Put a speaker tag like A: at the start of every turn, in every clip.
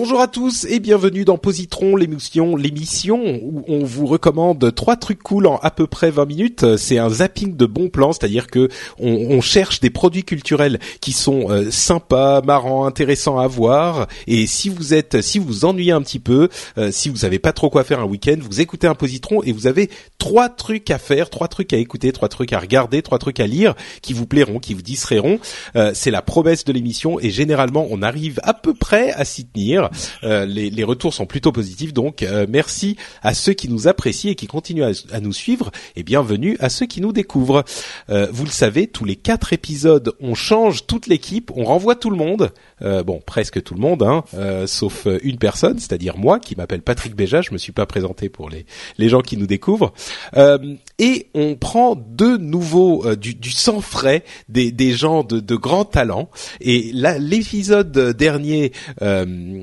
A: Bonjour à tous et bienvenue dans Positron, l'émission, l'émission où on vous recommande trois trucs cool en à peu près 20 minutes. C'est un zapping de bons plans, c'est-à-dire que on, cherche des produits culturels qui sont euh, sympas, marrants, intéressants à voir. Et si vous êtes, si vous ennuyez un petit peu, euh, si vous savez pas trop quoi faire un week-end, vous écoutez un Positron et vous avez trois trucs à faire, trois trucs à écouter, trois trucs à regarder, trois trucs à lire qui vous plairont, qui vous distrairont. Euh, c'est la promesse de l'émission et généralement on arrive à peu près à s'y tenir. Euh, les, les retours sont plutôt positifs, donc euh, merci à ceux qui nous apprécient et qui continuent à, à nous suivre, et bienvenue à ceux qui nous découvrent. Euh, vous le savez, tous les quatre épisodes, on change toute l'équipe, on renvoie tout le monde, euh, bon presque tout le monde, hein, euh, sauf euh, une personne, c'est-à-dire moi, qui m'appelle Patrick Béja. Je me suis pas présenté pour les les gens qui nous découvrent, Euh, et on prend de nouveau du, du sang frais, des des gens de, de grands talents. Et l'épisode dernier,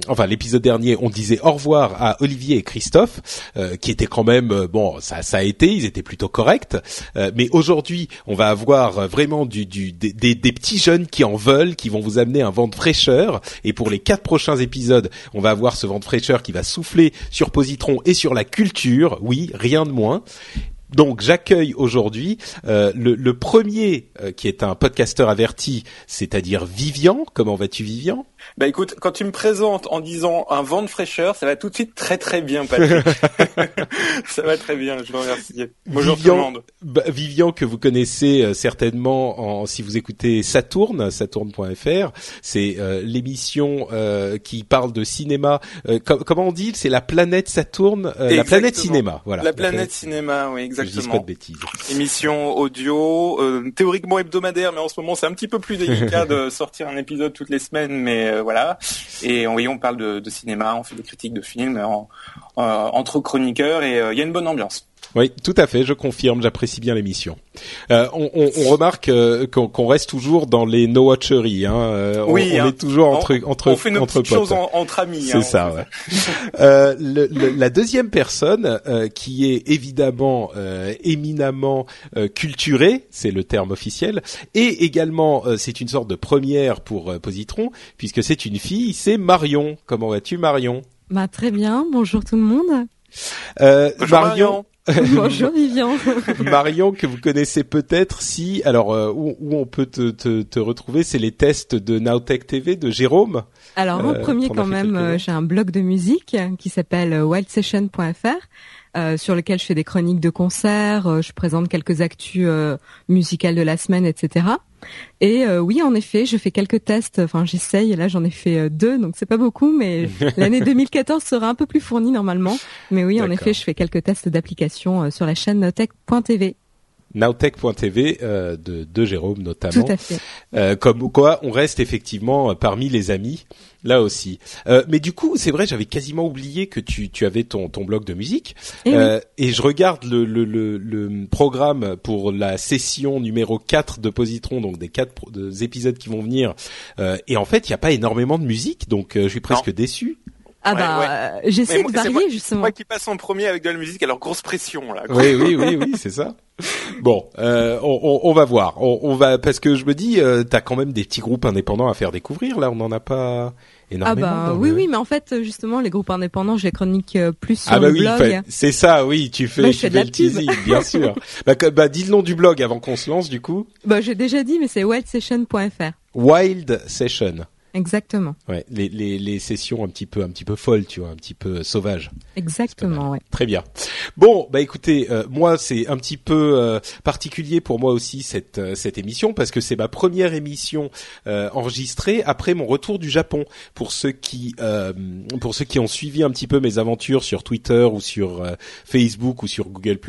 A: enfin l'épisode dernier, on disait au revoir à Olivier et Christophe, qui étaient quand même bon, ça ça a été, ils étaient plutôt corrects. Mais aujourd'hui, on va avoir vraiment du, du des, des, des petits jeunes qui en veulent, qui vont vous amener un vent de fraîcheur. Et pour les quatre prochains épisodes, on va avoir ce vent de fraîcheur qui va souffler sur Positron et sur la culture. Oui, rien de moins. Donc j'accueille aujourd'hui euh, le, le premier euh, qui est un podcasteur averti, c'est-à-dire Vivian. Comment vas-tu Vivian?
B: Bah écoute, quand tu me présentes en disant un vent de fraîcheur, ça va tout de suite très très bien, Patrick. ça va très bien, je vous remercie. Bonjour tout le
A: Vivian,
B: monde.
A: bah, Vivian que vous connaissez euh, certainement en, si vous écoutez Saturne, saturne.fr, c'est euh, l'émission euh, qui parle de cinéma. Euh, com- comment on dit? C'est la planète Saturne, euh, la planète
B: Exactement.
A: cinéma. Voilà.
B: La planète cinéma, oui,
A: Je pas de bêtises.
B: Émission audio, euh, théoriquement hebdomadaire, mais en ce moment c'est un petit peu plus délicat de sortir un épisode toutes les semaines, mais euh, voilà. Et oui, on parle de, de cinéma, on fait des critiques de films en- euh, entre chroniqueurs et il y a une bonne ambiance.
A: Oui, tout à fait, je confirme, j'apprécie bien l'émission. Euh, on, on, on remarque euh, qu'on qu'on reste toujours dans les no-watcheries. Hein. euh, on,
B: Oui,
A: on
B: hein.
A: est toujours entre entre
B: on fait nos
A: entre
B: petites
A: potes.
B: choses en- entre amis.
A: C'est
B: hein,
A: ça. Ouais. Euh, le- le- la deuxième personne euh, qui est évidemment euh, éminemment euh, culturée, c'est le terme officiel, et également euh, c'est une sorte de première pour euh, Positron puisque c'est une fille, c'est Marion. Comment vas-tu Marion?
C: Bah très bien, bonjour tout le monde.
A: euh,
B: Bonjour,
A: Marion,
C: bonjour Vivian.
A: Marion que vous connaissez peut-être si alors euh, où, où on peut te, te, te retrouver, c'est les tests de Nowtech TV de Jérôme.
C: Alors en
A: Euh,
C: premier quand même, euh, j'ai un blog de musique qui s'appelle wildsession.fr euh, sur lequel je fais des chroniques de concerts, euh, je présente quelques actus euh, musicales de la semaine, etc. Et euh, oui, en effet, je fais quelques tests. Enfin, j'essaye. Et là, j'en ai fait deux, donc c'est pas beaucoup, mais l'année 2014 sera un peu plus fournie normalement. Mais oui, en effet, je fais quelques tests d'applications euh, sur la chaîne tech.tv.
A: Nowtech.tv euh, de, de Jérôme notamment.
C: Tout à fait.
A: Euh, comme quoi, on reste effectivement euh, parmi les amis là aussi. Euh, mais du coup, c'est vrai, j'avais quasiment oublié que tu, tu avais ton, ton blog de musique.
C: Et oui.
A: Euh, et je regarde le, le, le, le programme pour la session numéro 4 de Positron, donc des quatre des épisodes qui vont venir. Euh, et en fait, il n'y a pas énormément de musique, donc euh, je suis presque déçu.
C: Ah
B: Ouais,
C: bah,
B: ouais.
C: euh, j'essaie de varier
B: moi-
C: justement.
B: Moi qui passe en premier avec de la musique, alors grosse pression là. quoi.
A: Oui, oui, oui, oui, c'est ça. Bon, euh, on, on, on va voir. On, on va parce que je me dis, euh, t'as quand même des petits groupes indépendants à faire découvrir. Là, on n'en a pas
C: Ah
A: énormément.
C: bah
A: dans
C: oui
A: le-
C: oui mais en fait justement les groupes indépendants je les chronique euh, plus sur
A: Ah bah
C: le
A: oui,
C: blog.
A: fait- c'est ça, oui, tu fais,
C: Bah, je
A: tu
C: fais de la
A: le teasing, bien sûr. bah, que- bah, dis le nom du blog avant qu'on se lance, du coup.
C: Bah j'ai déjà dit mais c'est wildsession.fr.
A: Wild Session.
C: Exactement.
A: Ouais, les, les, les sessions un petit peu un petit peu folles, tu vois, un petit peu sauvages.
C: Exactement, ouais.
A: Très bien. Bon, bah écoutez, euh, moi c'est un petit peu euh, particulier pour moi aussi cette euh, cette émission parce que c'est ma première émission enregistrée après mon retour du Japon. Pour ceux qui pour ceux qui ont suivi un petit peu mes aventures sur Twitter ou sur Facebook ou sur Google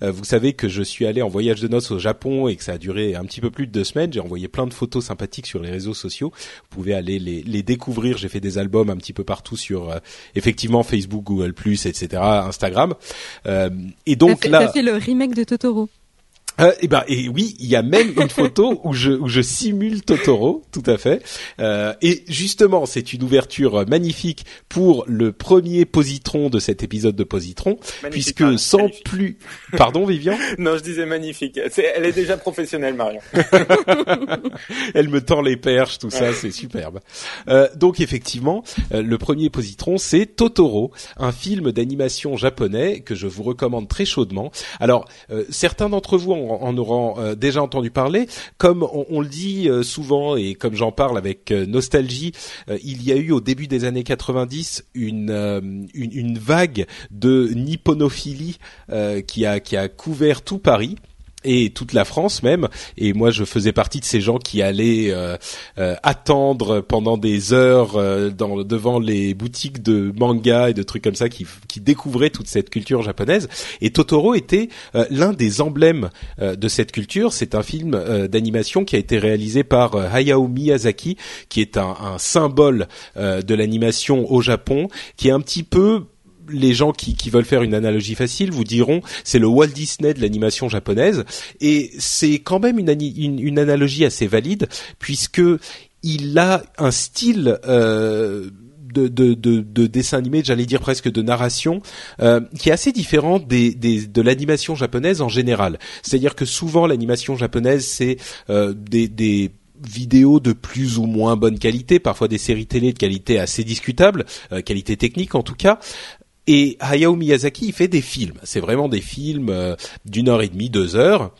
A: vous savez que je suis allé en voyage de noces au Japon et que ça a duré un petit peu plus de deux semaines. J'ai envoyé plein de photos sympathiques sur les réseaux sociaux. Vous pouvez aller les, les découvrir. J'ai fait des albums un petit peu partout sur euh, effectivement Facebook, Google+, etc., Instagram. Euh, et donc là,
C: fait le remake de Totoro.
A: Euh, et eh ben et oui, il y a même une photo où je où je simule Totoro, tout à fait. Euh, et justement, c'est une ouverture magnifique pour le premier positron de cet épisode de positron, puisque sans plus, pardon, Vivian.
B: non, je disais magnifique. elle est déjà professionnelle, Marion.
A: elle me tend les perches, tout ça, c'est superbe. Euh, donc effectivement, euh, le premier positron, c'est Totoro, un film d'animation japonais que je vous recommande très chaudement. Alors, euh, certains d'entre vous ont en auront euh, déjà entendu parler. Comme on, le dit euh, souvent et comme j'en parle avec euh, nostalgie, il y a eu au début des années 90 une, une, une vague de nipponophilie qui a qui a couvert tout Paris et toute la France même. Et moi, je faisais partie de ces gens qui allaient euh, euh, attendre pendant des heures euh, dans, devant les boutiques de manga et de trucs comme ça, qui, qui découvraient toute cette culture japonaise. Et Totoro était l'un des emblèmes de cette culture. C'est un film d'animation qui a été réalisé par Hayao Miyazaki, qui est un, un symbole de l'animation au Japon, qui est un petit peu les gens qui, qui, veulent faire une analogie facile vous diront c'est le Walt Disney de l'animation japonaise et c'est quand même une, une, analogie assez valide puisque il a un style euh, de, de, de, de, dessin animé, j'allais dire presque de narration, euh, qui est assez différent des, des de l'animation japonaise en général. C'est-à-dire que souvent l'animation japonaise c'est euh, des, des vidéos de plus ou moins bonne qualité, parfois des séries télé de qualité assez discutable, euh, qualité technique en tout cas, et Hayao Miyazaki, il fait des films. C'est vraiment des films euh, d'une heure et demie, deux heures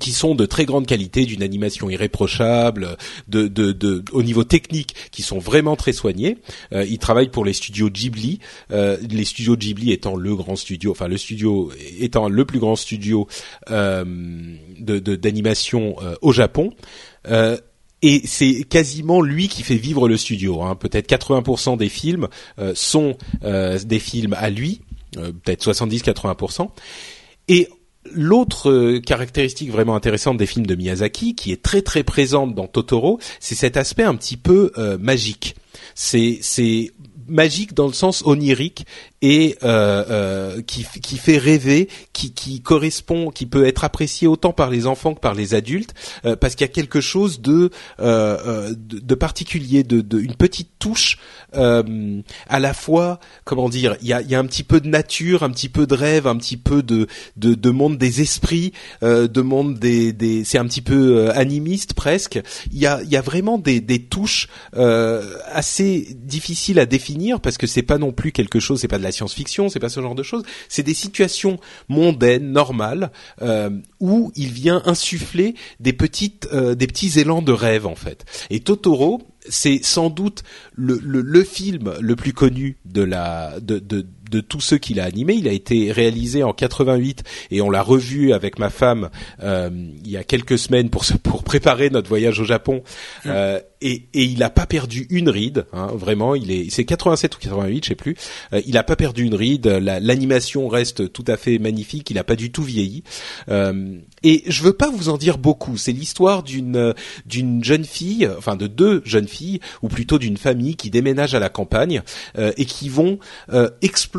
A: qui sont de très grande qualité, d'une animation irréprochable, de, de, de, au niveau technique, qui sont vraiment très soignés. Euh, il travaille pour les studios Ghibli, euh, les studios Ghibli étant le grand studio, enfin le studio étant le plus grand studio euh, de d'animation euh, au Japon. Et c'est quasiment lui qui fait vivre le studio. Hein. Peut-être 80% des films euh, sont euh, des films à lui, euh, peut-être 70-80%. Et L'autre caractéristique vraiment intéressante des films de Miyazaki, qui est très très présente dans Totoro, c'est cet aspect un petit peu magique. C'est magique dans le sens onirique et euh, euh, qui, qui fait rêver, qui, qui correspond, qui peut être apprécié autant par les enfants que par les adultes, euh, parce qu'il y a quelque chose de de, de, particulier, de, de, une petite touche à la fois, comment dire, il y a, y a un petit peu de nature, un petit peu de rêve, un petit peu de de, de monde des esprits, de monde des, des c'est un petit peu animiste presque. Il y a il y a vraiment des, des touches assez difficiles à définir parce que c'est pas non plus quelque chose, c'est pas de la science-fiction, c'est pas ce genre de choses. C'est des situations mondaines, normales, euh, où il vient insuffler des petites, euh, des petits élans de rêve en fait. Et Totoro, c'est sans doute le, film le plus connu de la de, de tous ceux qu'il a animé. Il a été réalisé en 88 et on l'a revu avec ma femme euh, il y a quelques semaines pour pour préparer notre voyage au Japon. Mmh. Euh, et, et il n'a pas perdu une ride, hein, vraiment. Il est c'est 87 ou 88, je sais plus. Euh, il n'a pas perdu une ride. L'animation reste tout à fait magnifique. Il n'a pas du tout vieilli. Euh, et je veux pas vous en dire beaucoup. C'est l'histoire d'une d'une jeune fille, enfin de deux jeunes filles, ou plutôt d'une famille qui déménage à la campagne euh, et qui vont euh,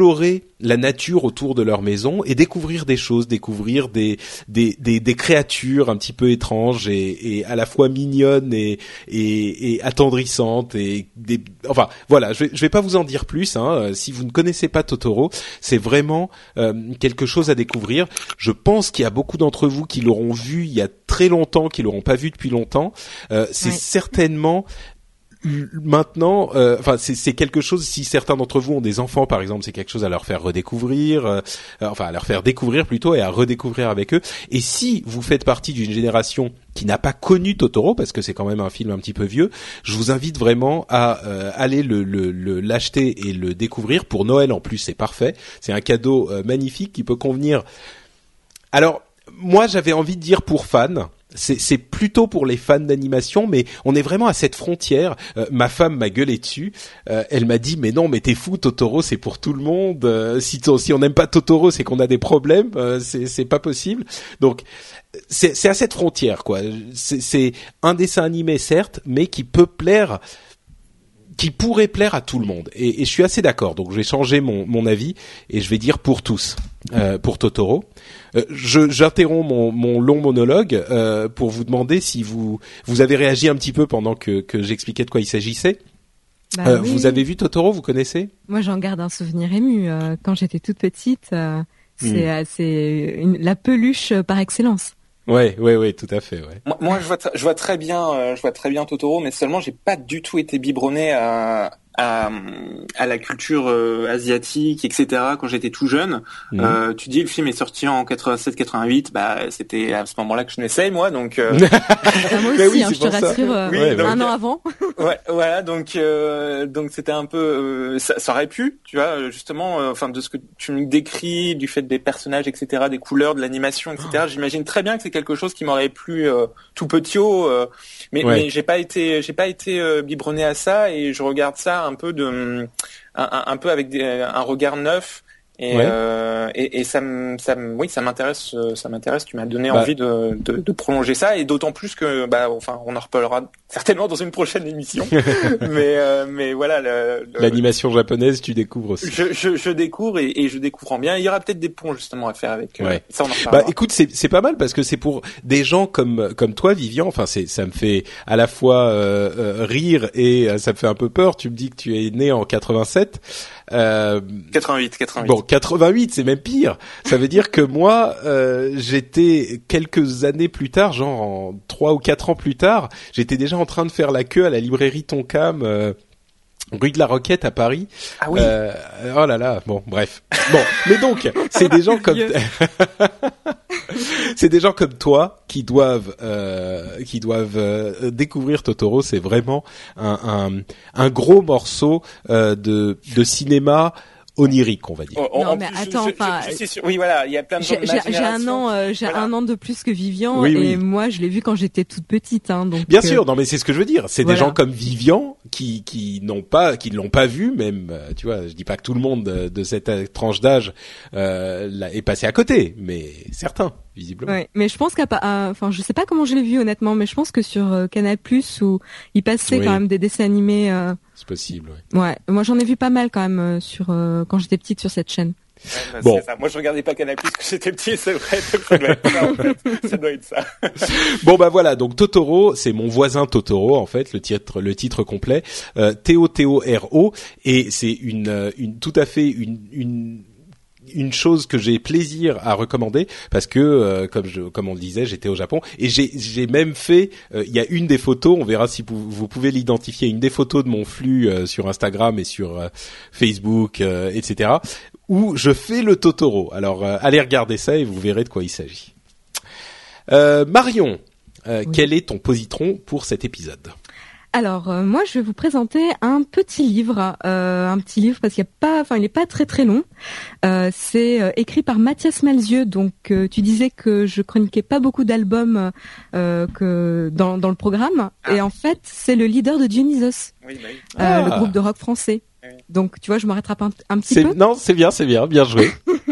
A: explorer la nature autour de leur maison et découvrir des choses, découvrir des des, des, des créatures un petit peu étranges et, et à la fois mignonnes et, et, et attendrissantes et des enfin voilà je vais je vais pas vous en dire plus hein, euh, si vous ne connaissez pas Totoro c'est vraiment euh, quelque chose à découvrir. Je pense qu'il y a beaucoup d'entre vous qui l'auront vu il y a très longtemps qui l'auront pas vu depuis longtemps. Euh, c'est certainement maintenant, euh, enfin c'est quelque chose. Si certains d'entre vous ont des enfants, par exemple, c'est quelque chose à leur faire redécouvrir, euh, enfin à leur faire découvrir plutôt et à redécouvrir avec eux. Et si vous faites partie d'une génération qui n'a pas connu Totoro, parce que c'est quand même un film un petit peu vieux, je vous invite vraiment à euh, aller le l'acheter et le découvrir pour Noël. En plus, c'est parfait. C'est un cadeau magnifique qui peut convenir. Alors moi, j'avais envie de dire pour fans c'est plutôt pour les fans d'animation, mais on est vraiment à cette frontière. Euh, ma femme m'a gueulé dessus. Euh, elle m'a dit mais non, mais t'es fou, Totoro, c'est pour tout le monde. Euh, si, si on n'aime pas Totoro, c'est qu'on a des problèmes. c'est pas possible. Donc c'est à cette frontière quoi. C'est un dessin animé certes, mais qui peut plaire qui pourrait plaire à tout le monde. Et, et je suis assez d'accord. Donc je vais changer mon, mon, avis et je vais dire pour tous, euh, pour Totoro. Euh, J'interromps mon, mon, long monologue euh, pour vous demander si vous vous avez réagi un petit peu pendant que, que j'expliquais de quoi il s'agissait. Bah euh, Vous avez vu Totoro Vous connaissez?
C: Moi, j'en garde un souvenir ému. Euh, quand j'étais toute petite, c'est hmm. c'est la peluche par excellence.
A: Ouais, ouais, ouais, tout à fait. Ouais.
B: Moi, je vois, je vois très bien, je vois très bien Totoro, mais seulement j'ai pas du tout été biberonné à, à, à la culture euh, asiatique, etc. Quand j'étais tout jeune, mhm. euh, tu dis le film est sorti en 87-88, bah c'était à ce moment-là que je naissais moi, donc. Euh...
C: Ah, moi aussi, hein, je te rassure, euh, oui, un an avant.
B: ouais, voilà, donc donc c'était un peu, ça, ça, aurait pu, tu vois, justement, enfin de ce que tu me décris, du fait des personnages, etc., des couleurs, de l'animation, etc. Ah. J'imagine très bien que c'est quelque chose qui m'aurait plu tout petit haut, mais, mais j'ai pas été, j'ai pas été biberonné à ça et je regarde ça un peu de un, peu avec un regard neuf et, euh, et, et, ça, ça, oui, ça m'intéresse, euh, ça m'intéresse. Tu m'as donné bah. envie de, de, de, prolonger ça, et d'autant plus que, bah, enfin, on en reparlera certainement dans une prochaine émission. mais, euh, mais voilà,
A: l'animation japonaise, tu découvres aussi.
B: Je, je, je découvre et, et, je découvre en bien. Il y aura peut-être des ponts justement à faire avec. Euh, ça, on
A: en Bah, écoute, c'est, c'est pas mal parce que c'est pour des gens comme comme toi, Vivian. Enfin, c'est, ça me fait à la fois rire et ça me fait un peu peur. Tu me dis que tu es né en 87.
B: Euh, 88, 88.
A: Bon, 88, c'est même pire. Ça veut dire que moi, euh, j'étais quelques années plus tard, genre trois ou quatre ans plus tard, j'étais déjà en train de faire la queue à la librairie Tonkam. Euh, rue de la Roquette à Paris.
B: Ah oui. Euh,
A: oh là là. Bon, bref. Bon, mais donc c'est des gens comme c'est des gens comme toi qui doivent euh, qui doivent euh, découvrir Totoro. C'est vraiment un, un, un, gros morceau euh, de de cinéma onirique, on va dire.
C: Non, mais attends, enfin,
B: oui, voilà, il y a plein de gens
C: J'ai un an, euh, j'ai un an de plus que Vivian, et moi, je l'ai vu quand j'étais toute petite, hein, donc.
A: Bien euh, sûr, non, mais c'est ce que je veux dire. C'est des gens comme Vivian qui qui n'ont pas, qui ne l'ont pas vu, même, euh, tu vois, je dis pas que tout le monde de cette tranche d'âge euh, est passé à côté, mais certains visiblement.
C: Ouais, mais je pense qu'à enfin je sais pas comment je l'ai vu honnêtement, mais je pense que sur euh, Canal Plus où il passait quand même des dessins animés. Euh...
A: C'est possible.
C: Ouais. ouais. Moi j'en ai vu pas mal quand même euh, sur euh, quand j'étais petite sur cette chaîne.
B: Bah, bon. Ça. Moi, je regardais pas Canal Plus quand j'étais petit, c'est vrai. Ça doit être ça, en fait. ça doit être ça.
A: bon, bah voilà. Donc Totoro, c'est mon voisin Totoro, en fait, le titre, le titre complet. Euh, T O T O R O, et c'est une, une, tout à fait une, une une chose que j'ai plaisir à recommander parce que euh, comme je comme on le disait j'étais au Japon et j'ai j'ai même fait euh, il y a une des photos on verra si vous, vous pouvez l'identifier une des photos de mon flux euh, sur Instagram et sur Facebook etc où je fais le Totoro. Alors allez regarder ça et vous verrez de quoi il s'agit. Marion quel est ton positron pour cet épisode?
C: Alors euh, moi je vais vous présenter un petit livre, euh, un petit livre parce qu'il y a pas, enfin il est pas très très long. Euh, c'est écrit par Mathias Malzieux. Donc tu disais que je chroniquais pas beaucoup d'albums que dans, dans le programme ah. et en fait c'est le leader de Dionysos, oui, bah le ah. groupe de rock français. Donc, tu vois, je me rattrape un, petit peu.
A: Non, c'est bien, c'est bien, bien joué.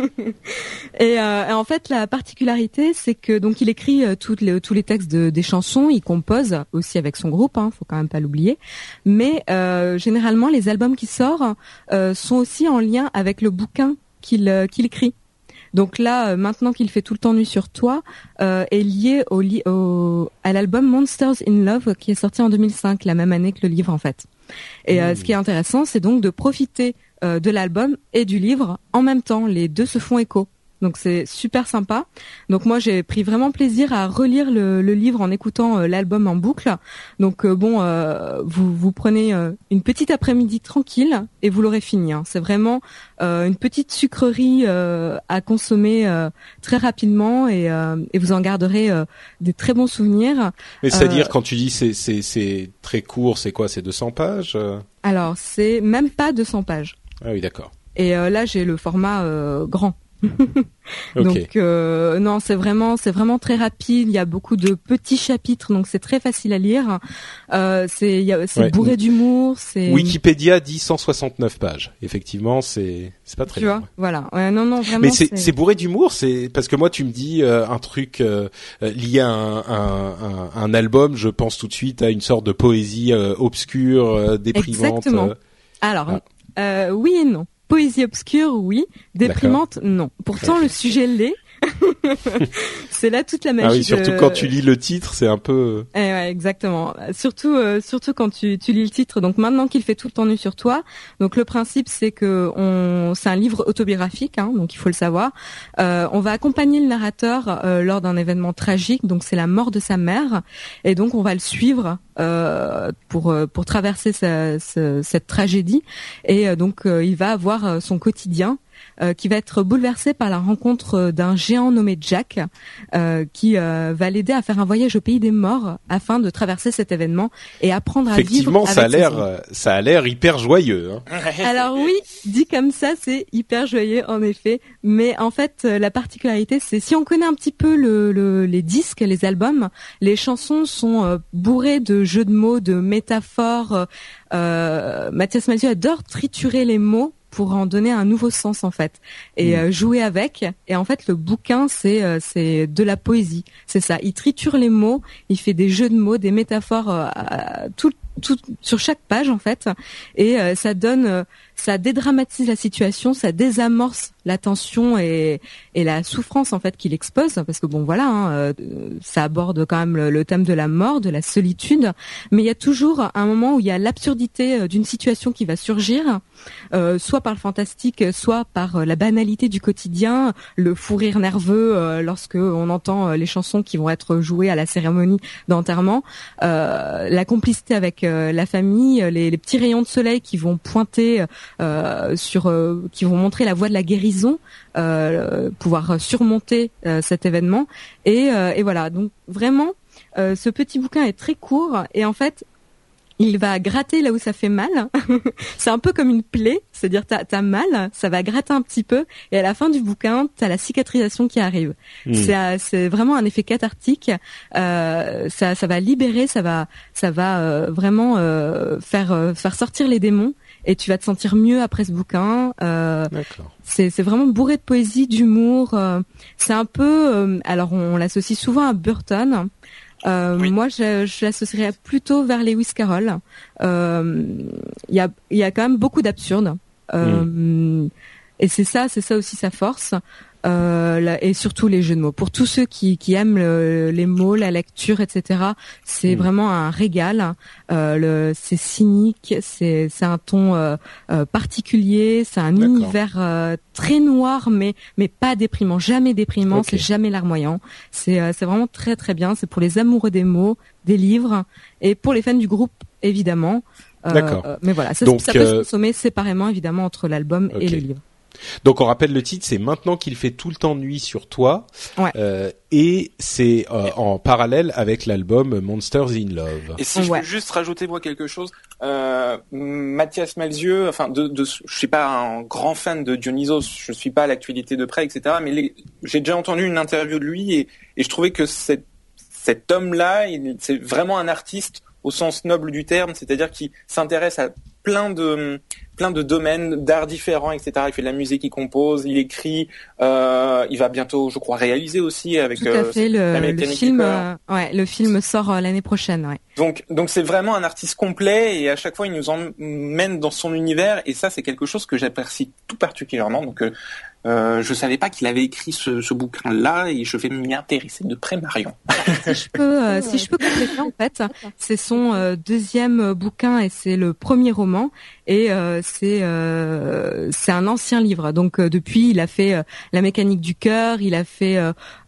C: Euh, et, en fait, la particularité, c'est que donc il écrit euh, toutes les, tous les textes de, des chansons, il compose aussi avec son groupe, hein, faut quand même pas l'oublier. Mais euh, généralement, les albums qui sortent sont aussi en lien avec le bouquin qu'il qu'il écrit. Donc là, maintenant qu'il fait tout le temps nuit sur toi, est lié au, au à l'album Monsters in Love qui est sorti en 2005, la même année que le livre en fait. Et euh, ce qui est intéressant, c'est donc de profiter euh, de l'album et du livre en même temps. Les deux se font écho. donc c'est super sympa. Donc moi j'ai pris vraiment plaisir à relire le, livre en écoutant euh, l'album en boucle. Donc euh, bon, euh, vous vous prenez une petite après-midi tranquille et vous l'aurez fini. Hein. C'est vraiment une petite sucrerie à consommer très rapidement et, et, vous en garderez des très bons souvenirs.
A: Mais c'est-à-dire quand tu dis c'est c'est très court, c'est quoi? C'est 200 pages
C: Alors c'est même pas 200 pages.
A: Ah oui, d'accord.
C: Et là j'ai le format grand. donc euh, non, c'est vraiment c'est vraiment très rapide. Il y a beaucoup de petits chapitres, donc c'est très facile à lire. Euh, c'est c'est bourré d'humour. C'est
A: Wikipédia dit 169 pages. Effectivement, c'est c'est pas très.
C: Tu vois, voilà. non non vraiment.
A: Mais c'est bourré d'humour. C'est parce que moi tu me dis euh, un truc euh, lié à un, un, un, album, je pense tout de suite à une sorte de poésie obscure, déprimante.
C: Exactement. Alors ah. Oui et non. Poésie obscure, oui. Déprimante, non. Pourtant, le sujet l'est. c'est là toute la magie. Ah
A: oui, surtout quand tu lis le titre, c'est un peu.
C: Eh ouais, exactement. Surtout, euh, surtout quand tu, tu lis le titre. Donc maintenant qu'il fait tout le temps nu sur toi. Donc le principe, c'est que on, c'est un livre autobiographique, hein, donc il faut le savoir. Euh, on va accompagner le narrateur euh, lors d'un événement tragique. Donc c'est la mort de sa mère, et donc on va le suivre euh, pour euh, pour traverser sa, cette tragédie. Et donc il va avoir son quotidien euh, qui va être bouleversé par la rencontre euh, d'un géant nommé Jack, euh, qui va l'aider à faire un voyage au pays des morts afin de traverser cet événement et apprendre à
A: vivre. Effectivement, ça a l'air, ça a l'air hyper joyeux. Hein.
C: Alors oui, dit comme ça, c'est hyper joyeux en effet. Mais en fait, la particularité, c'est si on connaît un petit peu le, les disques, les albums, les chansons sont bourrées de jeux de mots, de métaphores. Mathias Mathieu adore triturer les mots pour en donner un nouveau sens en fait et mm. euh, jouer avec. Et en fait, le bouquin c'est euh, c'est de la poésie, c'est ça. Il triture les mots, il fait des jeux de mots, des métaphores euh, tout, tout sur chaque page en fait, et ça donne ça dédramatise la situation, ça désamorce la tension et, et la souffrance en fait qu'il expose, parce que bon voilà, hein, euh, ça aborde quand même le, thème de la mort, de la solitude, mais il y a toujours un moment où il y a l'absurdité euh, d'une situation qui va surgir, euh, soit par le fantastique, soit par la banalité du quotidien, le fou rire nerveux lorsque on entend les chansons qui vont être jouées à la cérémonie d'enterrement, la complicité avec la famille, les, les, petits rayons de soleil qui vont pointer euh, sur euh, qui vont montrer la voie de la guérison, euh, pouvoir surmonter cet événement. Et, et voilà, donc vraiment, ce petit bouquin est très court et en fait, il va gratter là où ça fait mal. c'est un peu comme une plaie, c'est-à-dire t'as as mal, ça va gratter un petit peu, et à la fin du bouquin, t'as la cicatrisation qui arrive. Hmm. C'est vraiment un effet cathartique. Euh, ça, ça va libérer, ça va, ça va vraiment faire faire sortir les démons et tu vas te sentir mieux après ce bouquin. Euh, c'est vraiment bourré de poésie, d'humour. Euh, c'est un peu, euh, alors on, l'associe souvent à Burton. Euh, Moi, je, je l'associerais plutôt vers Lewis Carroll. Il y a, y a quand même beaucoup d'absurde. Mm. Et c'est ça, c'est ça aussi sa force euh, et surtout les jeux de mots. Pour tous ceux qui, qui aiment les mots, la lecture, etc., c'est mm. vraiment un régal. Euh, c'est cynique, c'est un ton euh, euh, particulier, c'est un univers euh, très noir, mais mais pas déprimant, jamais déprimant, c'est jamais larmoyant. C'est c'est vraiment très très bien. C'est pour les amoureux des mots, des livres, et pour les fans du groupe évidemment.
A: D'accord.
C: mais voilà, ça, ça peut se consommer séparément évidemment entre l'album et le livre.
A: Donc on rappelle le titre, c'est maintenant qu'il fait tout le temps nuit sur toi, euh, et c'est euh, en parallèle avec l'album Monsters in Love.
B: Et si je peux juste rajouter moi quelque chose, euh, Mathias Malzieux, enfin de, de, je suis pas un grand fan de Dionysos, je suis pas à l'actualité de près, etc. Mais j'ai déjà entendu une interview de lui et, et je trouvais que cet, cet homme-là, c'est vraiment un artiste au sens noble du terme, c'est-à-dire qui s'intéresse à plein de plein de domaines d'art différents, etc. Il fait de la musique, il compose, il écrit, euh, il va bientôt, je crois, réaliser aussi avec.
C: Tout à euh, fait. Le, film, euh, ouais, le film sort euh, l'année prochaine. Ouais.
B: Donc, donc c'est vraiment un artiste complet et à chaque fois il nous emmène dans son univers et ça c'est quelque chose que j'apprécie tout particulièrement. Donc Euh, je savais pas qu'il avait écrit ce, ce bouquin-là et je vais m'y intéresser de près, Marion.
C: si je peux, euh, si je peux compléter en fait, c'est son euh, deuxième bouquin et c'est le premier roman et euh, c'est c'est un ancien livre. Donc depuis, il a fait La mécanique du cœur, il a fait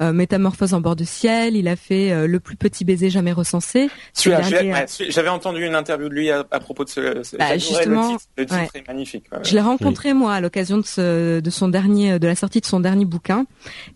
C: Métamorphose en bord de ciel, il a fait Le plus petit baiser jamais recensé.
B: J'avais entendu une interview de lui à, propos de ce. ce
C: bah, justement,
B: le titre, est magnifique.
C: Je l'ai rencontré moi à l'occasion de, de son dernier, de la sortie de son dernier bouquin,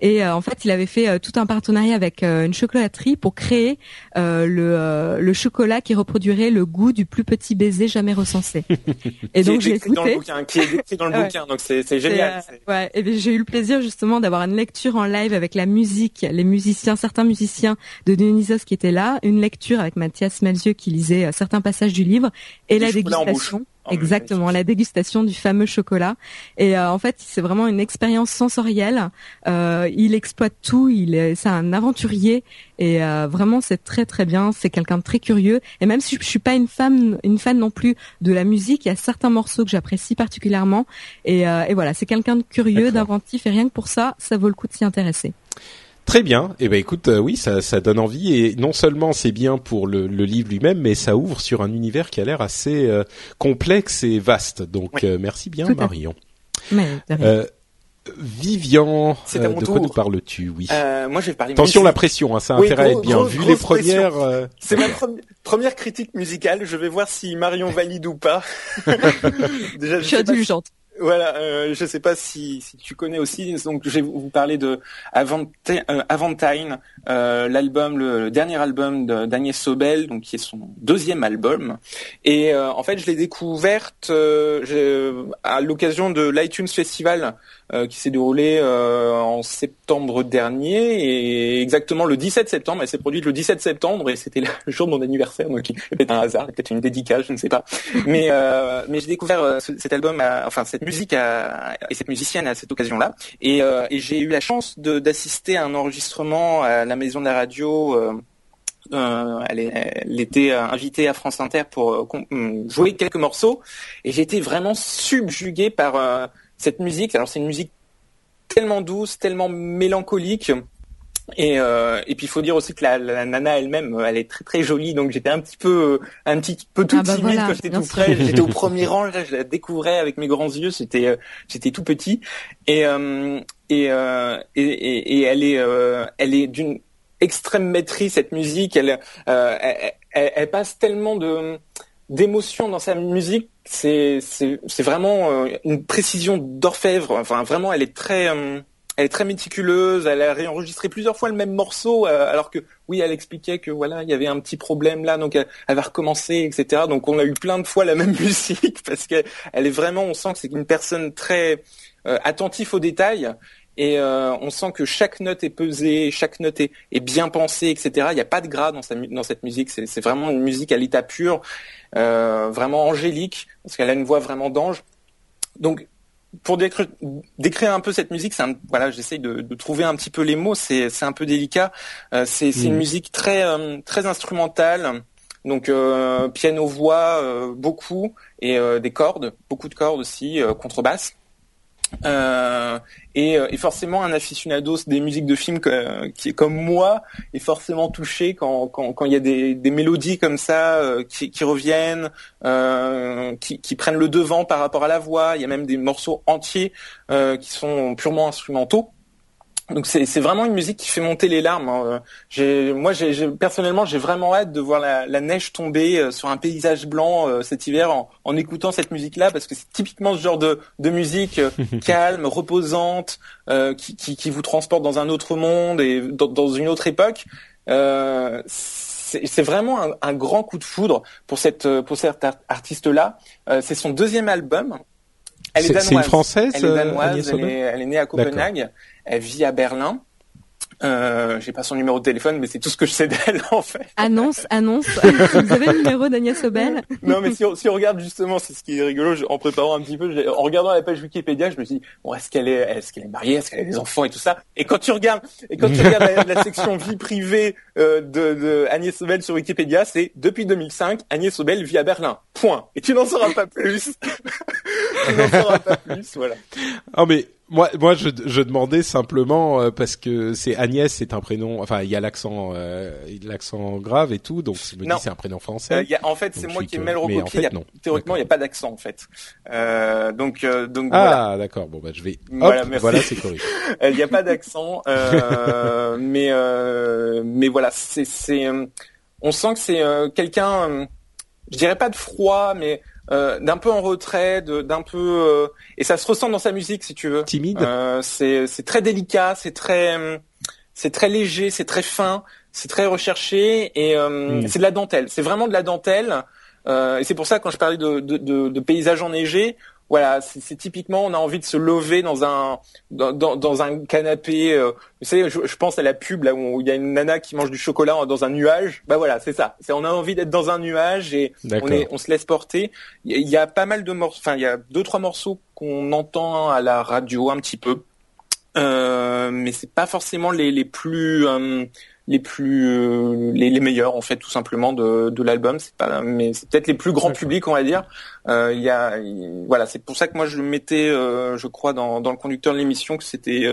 C: et euh, en fait, il avait fait euh, tout un partenariat avec euh, une chocolaterie pour créer le, le chocolat qui reproduirait le goût du plus petit baiser jamais recensé.
B: Et donc j'ai écouté. Dans le bouquin, qui est écrit dans le bouquin, donc c'est génial.
C: ouais, et j'ai eu le plaisir justement d'avoir une lecture en live avec la musique, les musiciens, certains musiciens de Dionysos qui étaient là, une lecture avec Mathias Melzieux qui lisait certains passages du livre et la dégustation. Exactement, la dégustation du fameux chocolat. Et euh, en fait, c'est vraiment une expérience sensorielle. Euh, il exploite tout. Il est, c'est un aventurier et euh, vraiment c'est très très bien. C'est quelqu'un de très curieux. Et même si je, suis pas une fan, une fan non plus de la musique, il y a certains morceaux que j'apprécie particulièrement. Et, et voilà, c'est quelqu'un de curieux, d'inventif. Et rien que pour ça, ça vaut le coup de s'y intéresser.
A: Très bien. Eh ben écoute, euh, oui, ça, ça donne envie et non seulement c'est bien pour le, le livre lui-même, mais ça ouvre sur un univers qui a l'air assez euh, complexe et vaste. Donc euh, merci bien Marion. Vivian, de quoi nous parles-tu? Oui.
B: moi, je vais parler.
A: Attention la pression, hein, ça a intérêt à être bien vu les premières.
B: C'est ma première critique musicale. Je vais voir si Marion valide ou pas.
C: Déjà, je, suis indulgente.
B: Voilà, euh, je ne sais pas si, si, tu connais aussi. Donc, je vais vous parler de euh, Avantine, euh, l'album, le, dernier album d'Agnès Sobel, donc qui est son deuxième album. Et euh, en fait, je l'ai découverte à l'occasion de l'iTunes Festival euh, qui s'est déroulé euh, en septembre dernier et exactement le 17 septembre. Elle s'est produite le 17 septembre et c'était le jour de mon anniversaire, donc peut-être un hasard, peut-être une dédicace, je ne sais pas. Mais euh, mais j'ai découvert cet album, enfin cette musique et cette musicienne à cette occasion-là et, et j'ai eu la chance d'assister à un enregistrement à la Maison de la Radio. Euh, elle, elle, était invitée à France Inter pour jouer quelques morceaux et été vraiment subjugué par cette musique, alors c'est une musique tellement douce, tellement mélancolique. Et, euh, et puis il faut dire aussi que la, la nana elle-même, elle est très très jolie, donc j'étais un petit peu un petit peu tout ah bah timide quand j'étais tout près. J'étais au premier rang, là, je la découvrais avec mes grands yeux. J'étais euh, j'étais tout petit et euh, et, euh, et, et, et elle est euh, elle est d'une extrême maîtrise cette musique. Elle, elle, elle, elle passe tellement de d'émotion dans sa musique c'est vraiment euh, une précision d'orfèvre. Enfin, vraiment, elle est très euh, elle est très méticuleuse. Elle a réenregistré plusieurs fois le même morceau, euh, alors que oui, elle expliquait que voilà, il y avait un petit problème là, donc elle, va recommencer, etc. Donc on a eu plein de fois la même musique parce qu'elle elle est vraiment, on sent que c'est une personne très attentive aux détails. Et on sent que chaque note est pesée, chaque note est, est bien pensée, etc. Il n'y a pas de gras dans, sa, dans cette musique. C'est vraiment une musique à l'état pur. Euh, vraiment angélique, parce qu'elle a une voix vraiment d'ange. Donc, pour décrire, décrire, un peu cette musique, c'est voilà, j'essaye de, de, trouver un petit peu les mots. C'est un peu délicat. Euh, c'est une mm. musique très euh, très instrumentale. Donc euh, piano voix euh, beaucoup et des cordes, beaucoup de cordes aussi, contrebasse. Euh, et, euh, et, forcément un aficionados des musiques de films qui est comme moi est forcément touché quand quand, quand il y a des, des mélodies comme ça euh, qui, reviennent, qui, prennent le devant par rapport à la voix. Il y a même des morceaux entiers qui sont purement instrumentaux. Donc c'est vraiment une musique qui fait monter les larmes. Hein. Moi, j'ai personnellement, j'ai vraiment hâte de voir la, la neige tomber euh, sur un paysage blanc euh, cet hiver en, en écoutant cette musique-là, parce que c'est typiquement ce genre de, de musique euh, calme, reposante, qui, qui, qui, vous transporte dans un autre monde et dans, dans une autre époque. c'est vraiment un, un, grand coup de foudre pour cette pour cette artiste-là. c'est son deuxième album.
A: Elle est, danoise. Une française.
B: Elle est danoise. Elle est, elle est, née à Copenhague. Elle vit à Berlin. Euh, j'ai pas son numéro de téléphone, mais c'est tout ce que je sais d'elle en fait.
C: Annonce, annonce. Vous avez le numéro d'Agnès Sobel
B: Non, mais si on, si on regarde justement, c'est ce qui est rigolo. en préparant un petit peu, en regardant la page Wikipédia, je me dis bon, est-ce qu'elle est, est-ce qu'elle est mariée, est-ce qu'elle a des enfants et tout ça? Et quand tu regardes, et quand tu regardes la, section vie privée euh, de, de, Agnès Sobel sur Wikipédia, c'est depuis 2005, Agnès Sobel vit à Berlin. Point. Et tu n'en sauras pas plus. tu n'en sauras pas plus, voilà.
A: Ah mais moi, moi, je, je demandais simplement euh, parce que c'est Agnès, c'est un prénom. Enfin, il y a l'accent, euh, l'accent grave et tout, donc je me dis c'est un prénom français.
B: Euh, y a, en fait, c'est moi qui ai mal recopié. En fait, théoriquement, il n'y a pas d'accent en fait. Euh, donc, donc
A: ah,
B: voilà.
A: d'accord. Bon, bah je vais. Hop, voilà, c'est correct.
B: Il n'y a pas d'accent, mais mais voilà, c'est c'est. on sent que c'est quelqu'un. je dirais pas de froid, mais euh, d'un peu en retrait, d'un peu euh, et ça se ressent dans sa musique si tu veux.
A: Timide.
B: Euh, c'est c'est très délicat, c'est très c'est très léger, c'est très fin, c'est très recherché et hmm. c'est de la dentelle. C'est vraiment de la dentelle. et c'est pour ça quand je parlais de, de, de, de paysages enneigés, voilà, c'est typiquement on a envie de se lever dans un dans, dans, un canapé. Euh, vous savez, je, pense à la pub là où il y a une nana qui mange du chocolat dans un nuage. Bah voilà, c'est ça. C'est on a envie d'être dans un nuage et on est on se laisse porter. Il y, a pas mal de morceaux. Enfin, il y a deux trois morceaux qu'on entend à la radio un petit peu, euh, mais c'est pas forcément les les plus euh, les plus euh, les, les, meilleurs en fait tout simplement de, de l'album. C'est pas mais c'est peut-être les plus grands publics on va dire. Euh, il y a voilà c'est pour ça que moi je le mettais euh, je crois dans, dans le conducteur de l'émission que c'était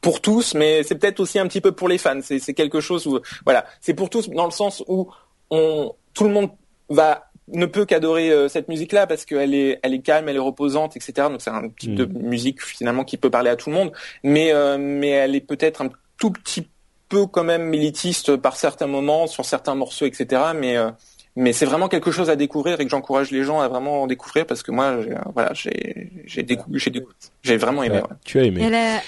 B: pour tous mais c'est peut-être aussi un petit peu pour les fans. C'est c'est quelque chose où voilà c'est pour tous dans le sens où on tout le monde va ne peut qu'adorer cette musique là parce qu'elle est elle est calme elle est reposante etc donc c'est un type de mm. musique finalement qui peut parler à tout le monde. Mais mais elle est peut-être un tout petit peu quand même militiste par certains moments, sur certains morceaux, etc. Mais euh, mais c'est vraiment quelque chose à découvrir et que j'encourage les gens à vraiment découvrir parce que moi, voilà, j'ai j'ai découvert, j'ai j'ai vraiment aimé. Ouais.
A: Tu as aimé.
C: Elle a,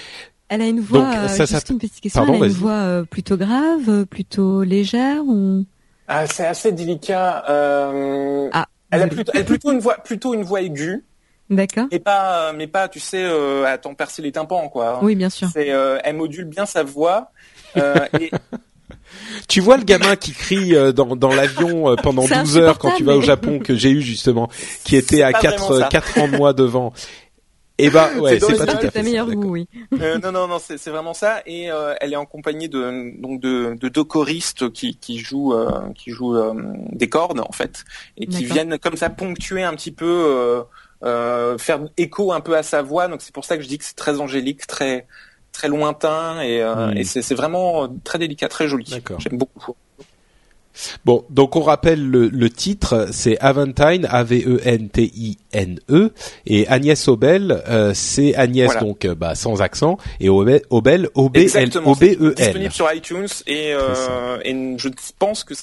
C: elle a une voix. Donc, ça, euh, juste une petite question. elle a une voix euh, plutôt grave, plutôt légère ou?
B: Ah, C'est assez délicat. Euh, ah, elle a plutôt, elle a plutôt une voix, plutôt une voix aiguë.
C: D'accord.
B: Et pas, mais pas, tu sais, euh, à t'en percer les tympans, quoi.
C: Oui, bien sûr.
B: C'est, elle module bien sa voix euh,
A: tu vois le gamin qui crie euh, dans, dans l'avion euh, pendant 12 heures quand tu vas au Japon que j'ai eu justement, qui était à 4 4 ans de moi devant. Et eh ben ouais, c'est pas tout à fait.
C: meilleur goût, oui.
B: non non non, c'est vraiment ça. Et elle est en compagnie de donc de, de deux choristes qui qui jouent qui jouent des cordes en fait et qui viennent comme ça ponctuer un petit peu, faire écho un peu à sa voix. Donc c'est pour ça que je dis que c'est très angélique, très très lointain et, euh, et c'est vraiment très délicat, très joli. J'aime beaucoup.
A: Bon, donc on rappelle le, le titre, c'est Aventine, A-V-E-N-T-I-N-E, e, et Agnès Obel, euh, c'est Agnès donc euh, bah, sans accent, et Obel, Obel O-B-E-L.
B: Disponible sur iTunes et, euh, et je pense que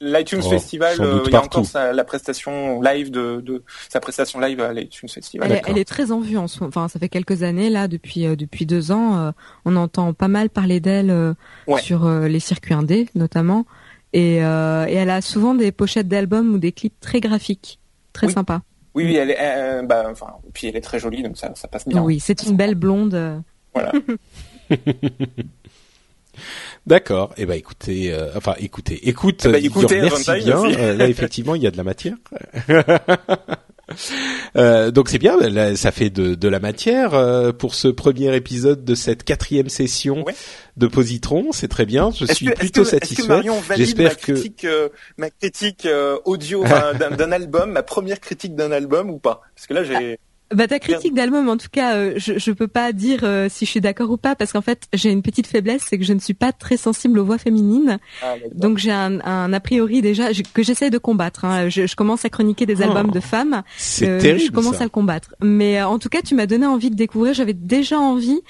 B: l'iTunes oh, Festival, il y a encore sa, la prestation live de, de, sa prestation live à l'iTunes Festival.
C: Elle, elle, est très en vue en ce Enfin, ça fait quelques années là, depuis depuis deux ans, on entend pas mal parler d'elle sur les circuits indés notamment. Et, euh, et elle a souvent des pochettes d'albums ou des clips très graphiques, très sympas.
B: Oui, oui, elle est, euh, bah, enfin, puis elle est très jolie, donc ça, ça passe bien.
C: Oui, c'est une belle blonde.
B: Voilà.
A: D'accord. Eh ben écoutez, euh, enfin écoutez, écoute, eh ben, écoutez, merci bien. Euh, là effectivement, il y a de la matière. Euh, donc c'est bien, ça fait de, de la matière euh, pour ce premier épisode de cette quatrième session de Positron. C'est très bien, je suis plutôt satisfait.
B: J'espère que euh, ma critique audio d'un album, ma première critique d'un album ou pas? Parce que là j'ai
C: bah ta critique d'album, en tout cas, euh, je je peux pas dire euh, si je suis d'accord ou pas parce qu'en fait j'ai une petite faiblesse, c'est que je ne suis pas très sensible aux voix féminines. Ah, donc j'ai un, un a priori déjà que j'essaie de combattre. Hein. Je, je, commence à chroniquer des albums de oh, femmes.
A: C'est euh, terrible.
C: Je commence
A: à
C: le combattre. Mais en tout cas, tu m'as donné envie de découvrir. J'avais déjà envie,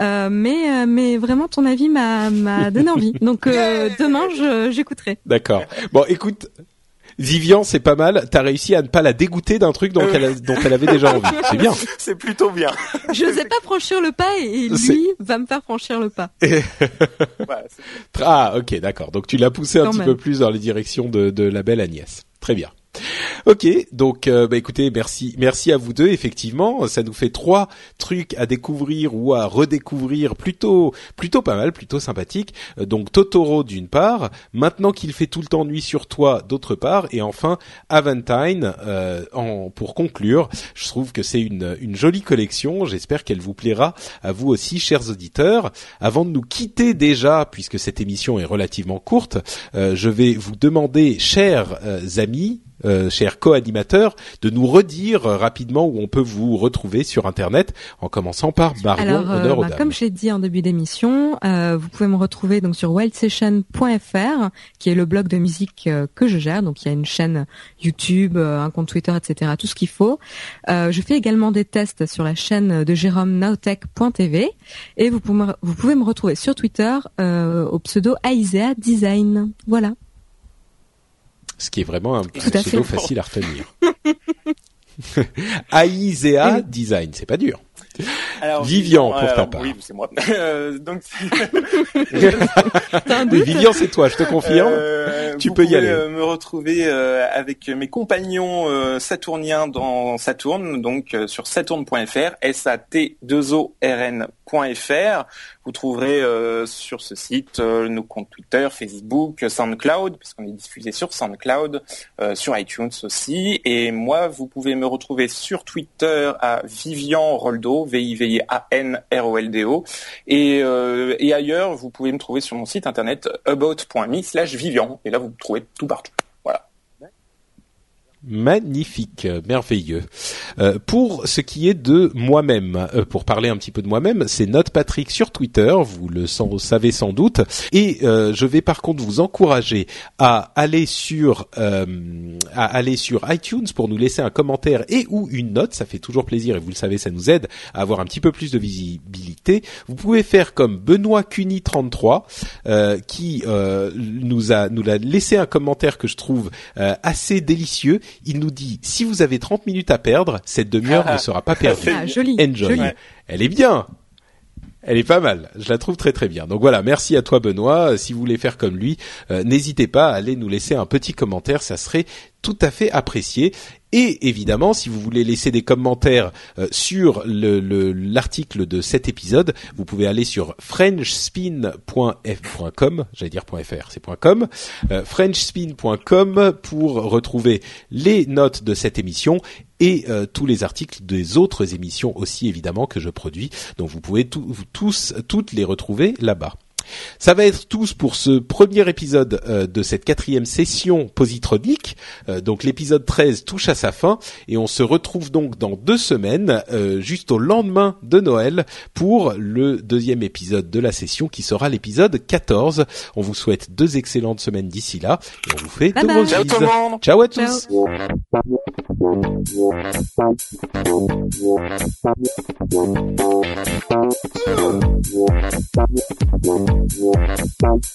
C: mais mais vraiment ton avis m'a m'a donné envie. Donc demain, j'écouterai.
A: D'accord. Bon, écoute, Vivian, c'est pas mal. T'as réussi à ne pas la dégoûter d'un truc dont, elle, dont elle avait déjà envie. C'est bien.
B: C'est plutôt bien.
C: Je sais pas franchir le pas et lui va me faire franchir le pas.
A: ah, ok, d'accord. Donc tu l'as poussé un petit peu plus dans les directions de, de la belle Agnès. Très bien. Ok, donc euh, bah écoutez, merci, merci à vous deux. Effectivement, ça nous fait trois trucs à découvrir ou à redécouvrir, plutôt, plutôt pas mal, plutôt sympathique. Euh, donc Totoro d'une part, maintenant qu'il fait tout le temps nuit sur toi d'autre part, et enfin Aventine. Euh, en, pour conclure, je trouve que c'est une, une jolie collection. J'espère qu'elle vous plaira à vous aussi, chers auditeurs. Avant de nous quitter déjà, puisque cette émission est relativement courte, je vais vous demander, chers amis, euh, cher co-animateur, de nous redire rapidement où on peut vous retrouver sur Internet, en commençant par Marion.
C: Alors, euh,
A: aux
C: bah,
A: dames.
C: comme j'ai dit en début d'émission, euh, vous pouvez me retrouver donc sur wildsession.fr, qui est le blog de musique euh, que je gère. Donc, il y a une chaîne YouTube, euh, un compte Twitter, etc. Tout ce qu'il faut. Euh, je fais également des tests sur la chaîne de Jérôme Nowtech.tv et vous pouvez, me, vous pouvez me retrouver sur Twitter euh, au pseudo Aisea Design. Voilà.
A: Ce qui est vraiment un, pseudo facile à retenir. Aizea Design, c'est pas dur. Vivian, pour euh,
B: ta
A: part.
B: Oui, c'est moi. Euh, donc,
A: Vivian, c'est toi, je te confirme. Hein.
B: Euh,
A: tu peux y aller.
B: Euh, me retrouver avec mes compagnons saturniens dans Saturn, donc sur saturn.fr, S-A-T-2-O-R-N .fr. Vous trouverez euh, sur ce site euh, nos comptes Twitter, Facebook, SoundCloud, puisqu'on est diffusé sur SoundCloud, euh, sur iTunes aussi. Et moi, vous pouvez me retrouver sur Twitter à Vivian Roldo, V-I-V-I-A-N-R-O-L-D-O. Et, euh, et ailleurs, vous pouvez me trouver sur mon site internet about.me slash Vivian. Et là, vous me trouvez tout partout.
A: Magnifique, merveilleux. Euh, pour ce qui est de moi-même, euh, pour parler un petit peu de moi-même, c'est Note Patrick sur Twitter, vous le savez sans doute, et euh, je vais par contre vous encourager à aller sur à aller sur iTunes pour nous laisser un commentaire et ou une note, ça fait toujours plaisir et vous le savez, ça nous aide à avoir un petit peu plus de visibilité. Vous pouvez faire comme Benoît Cuny 33 euh, qui nous a nous a laissé un commentaire que je trouve assez délicieux. Il nous dit si vous avez 30 minutes à perdre, cette demi-heure ne sera pas perdue.
C: Ah, joli.
A: Enjoy.
C: joli.
B: Ouais.
A: Elle est bien. Elle est pas mal. Je la trouve très très bien. Donc voilà, merci à toi Benoît. Euh, Si vous voulez faire comme lui, euh, n'hésitez pas à aller nous laisser un petit commentaire, ça serait tout à fait apprécié. Et évidemment, si vous voulez laisser des commentaires euh, sur le- le- l'article de cet épisode, vous pouvez aller sur frenchspin.f.com, j'allais dire .fr, c'est .com, frenchspin.com pour retrouver les notes de cette émission et euh, tous les articles des autres émissions aussi évidemment que je produis. Donc vous pouvez tous toutes les retrouver là-bas. Ça va être tous pour ce premier épisode euh, de cette quatrième session positronique. Euh, donc l'épisode 13 touche à sa fin et on se retrouve donc dans deux semaines, euh, juste au lendemain de Noël, pour le deuxième épisode de la session qui sera l'épisode 14. On vous souhaite deux excellentes semaines d'ici là et on vous fait
C: Bye
A: de
C: bye.
A: grosses
B: Ciao
A: bises.
B: tout le monde
A: Ciao à
C: Ciao.
A: Tous.